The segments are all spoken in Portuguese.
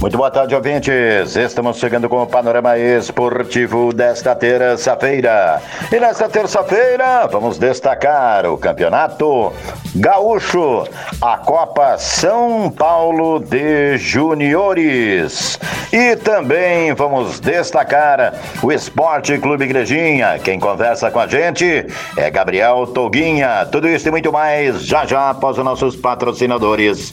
Muito boa tarde, ouvintes. Estamos chegando com o panorama esportivo desta terça-feira. E nesta terça-feira, vamos destacar o campeonato gaúcho, a Copa São Paulo de Juniores. E também vamos destacar o Esporte Clube Igrejinha. Quem conversa com a gente é Gabriel Toguinha. Tudo isso e muito mais já já após os nossos patrocinadores.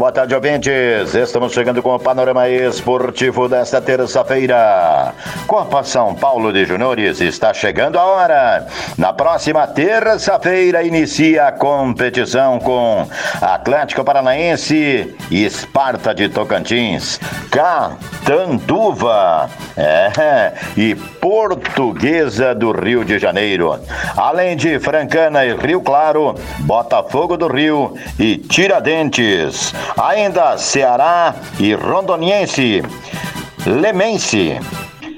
Boa tarde, ouvintes. Estamos chegando com o panorama esportivo desta terça-feira. Copa São Paulo de Juniores está chegando a hora. Na próxima terça-feira inicia a competição com Atlético Paranaense e Esparta de Tocantins, Catanduva é, e Portuguesa do Rio de Janeiro. Além de Francana e Rio Claro, Botafogo do Rio e Tiradentes. Ainda Ceará e Rondoniense, Lemense,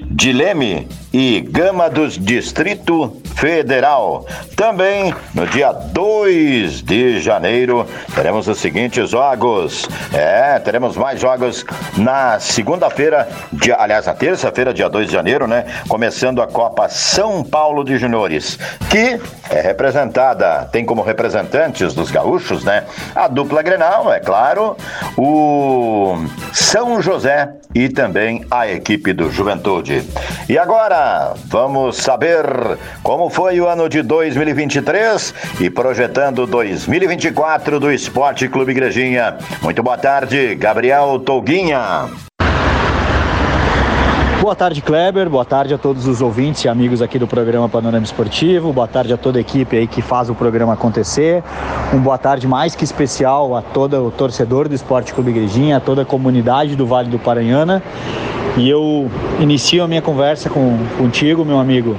Dileme e Gama dos Distrito Federal. Também no dia 2 de janeiro teremos os seguintes jogos. É, teremos mais jogos na segunda-feira, aliás, na terça-feira, dia 2 de janeiro, né? Começando a Copa São Paulo de Juniores, que é representada, tem como representantes dos gaúchos, né? A dupla Grenal, é claro, o São José e também a equipe do Juventude. E agora, vamos saber como foi o ano de 2023 e projetando 2024 do Esporte Clube Igrejinha. Muito boa tarde, Gabriel Touguinha. Boa tarde, Kleber. Boa tarde a todos os ouvintes e amigos aqui do programa Panorama Esportivo. Boa tarde a toda a equipe aí que faz o programa acontecer. Um boa tarde mais que especial a todo o torcedor do Esporte Clube Igrejinha, a toda a comunidade do Vale do Paranhana. E eu inicio a minha conversa com, contigo, meu amigo,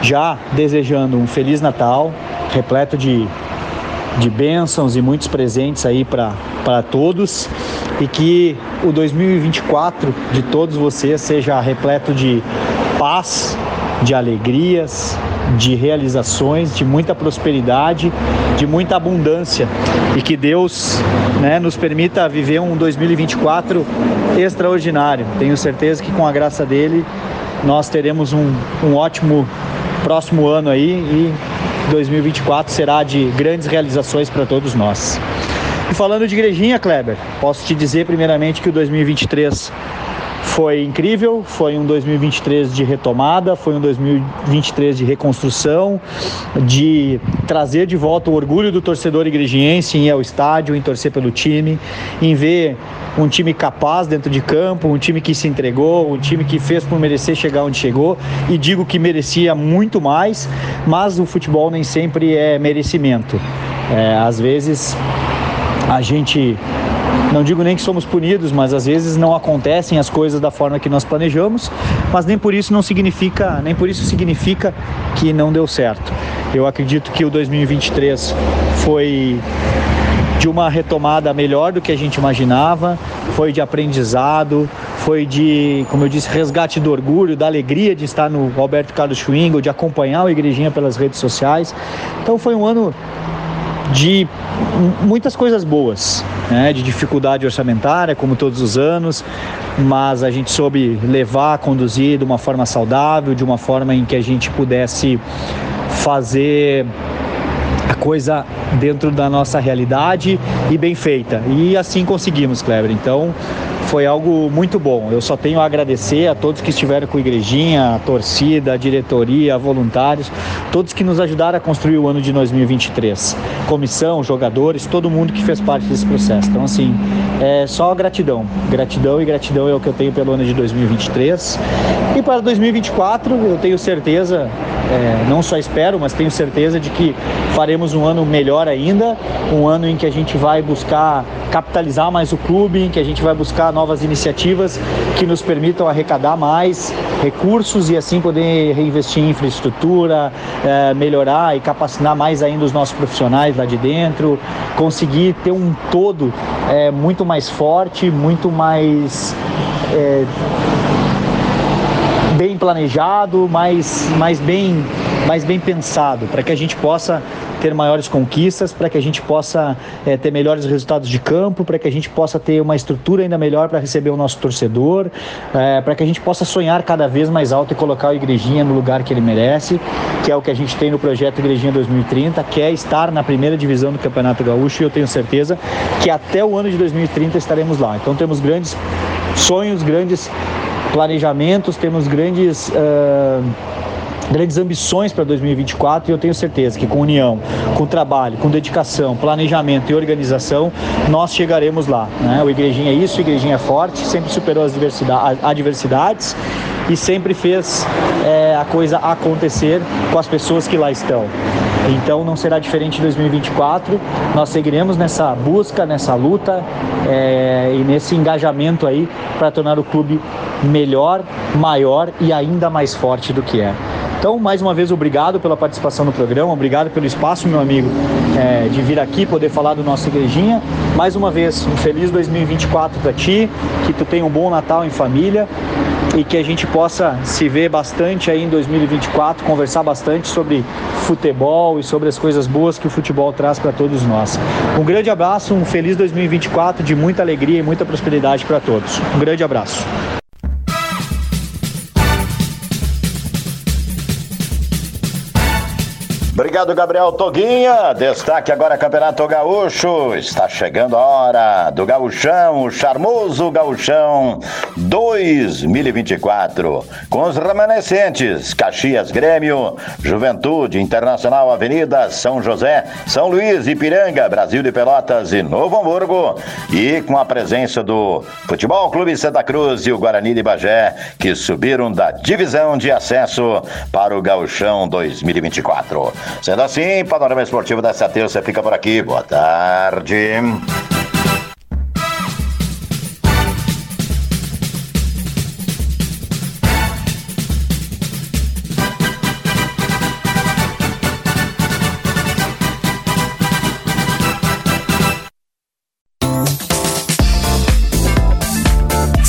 já desejando um Feliz Natal, repleto de de bênçãos e muitos presentes aí para todos e que o 2024 de todos vocês seja repleto de paz, de alegrias, de realizações, de muita prosperidade, de muita abundância e que Deus né, nos permita viver um 2024 extraordinário. Tenho certeza que com a graça dele nós teremos um, um ótimo próximo ano aí e 2024 será de grandes realizações para todos nós. E falando de igrejinha, Kleber, posso te dizer primeiramente que o 2023 foi incrível, foi um 2023 de retomada, foi um 2023 de reconstrução, de trazer de volta o orgulho do torcedor igrejiense em ir ao estádio, em torcer pelo time, em ver um time capaz dentro de campo, um time que se entregou, um time que fez por merecer chegar onde chegou e digo que merecia muito mais, mas o futebol nem sempre é merecimento. É, às vezes a gente não digo nem que somos punidos, mas às vezes não acontecem as coisas da forma que nós planejamos, mas nem por isso não significa, nem por isso significa que não deu certo. Eu acredito que o 2023 foi de uma retomada melhor do que a gente imaginava, foi de aprendizado, foi de, como eu disse, resgate do orgulho, da alegria de estar no Alberto Carlos Schwingel, de acompanhar o Igrejinha pelas redes sociais. Então foi um ano de muitas coisas boas, né? de dificuldade orçamentária, como todos os anos, mas a gente soube levar, conduzir de uma forma saudável, de uma forma em que a gente pudesse fazer a coisa dentro da nossa realidade e bem feita. E assim conseguimos, Kleber. Então, foi algo muito bom. Eu só tenho a agradecer a todos que estiveram com a igrejinha, a torcida, a diretoria, voluntários, todos que nos ajudaram a construir o ano de 2023. Comissão, jogadores, todo mundo que fez parte desse processo. Então, assim, é só gratidão. Gratidão e gratidão é o que eu tenho pelo ano de 2023. E para 2024, eu tenho certeza, é, não só espero, mas tenho certeza de que faremos um ano melhor ainda, um ano em que a gente vai buscar capitalizar mais o clube, em que a gente vai buscar novas iniciativas que nos permitam arrecadar mais recursos e assim poder reinvestir em infraestrutura, é, melhorar e capacitar mais ainda os nossos profissionais lá de dentro, conseguir ter um todo é, muito mais forte, muito mais é, bem planejado, mais, mais, bem, mais bem pensado, para que a gente possa ter maiores conquistas, para que a gente possa é, ter melhores resultados de campo, para que a gente possa ter uma estrutura ainda melhor para receber o nosso torcedor, é, para que a gente possa sonhar cada vez mais alto e colocar o Igrejinha no lugar que ele merece, que é o que a gente tem no projeto Igrejinha 2030, que é estar na primeira divisão do Campeonato Gaúcho e eu tenho certeza que até o ano de 2030 estaremos lá. Então temos grandes sonhos, grandes planejamentos, temos grandes. Uh, grandes ambições para 2024 e eu tenho certeza que com união, com trabalho, com dedicação, planejamento e organização, nós chegaremos lá. Né? O Igrejinha é isso, o Igrejinha é forte, sempre superou as adversidades e sempre fez é, a coisa acontecer com as pessoas que lá estão. Então não será diferente em 2024. Nós seguiremos nessa busca, nessa luta é, e nesse engajamento aí para tornar o clube melhor, maior e ainda mais forte do que é. Então, mais uma vez, obrigado pela participação no programa, obrigado pelo espaço, meu amigo, é, de vir aqui poder falar do nosso igrejinha. Mais uma vez, um feliz 2024 para ti, que tu tenha um bom Natal em família e que a gente possa se ver bastante aí em 2024, conversar bastante sobre futebol e sobre as coisas boas que o futebol traz para todos nós. Um grande abraço, um feliz 2024 de muita alegria e muita prosperidade para todos. Um grande abraço. Obrigado, Gabriel Toguinha. Destaque agora Campeonato Gaúcho. Está chegando a hora do Gaúchão, o charmoso Gaúchão 2024. Com os remanescentes: Caxias Grêmio, Juventude, Internacional Avenida, São José, São Luís, Ipiranga, Brasil de Pelotas e Novo Hamburgo. E com a presença do Futebol Clube Santa Cruz e o Guarani de Bagé, que subiram da divisão de acesso para o Gaúchão 2024. Sendo assim, Panorama Esportivo dessa terça fica por aqui. Boa tarde.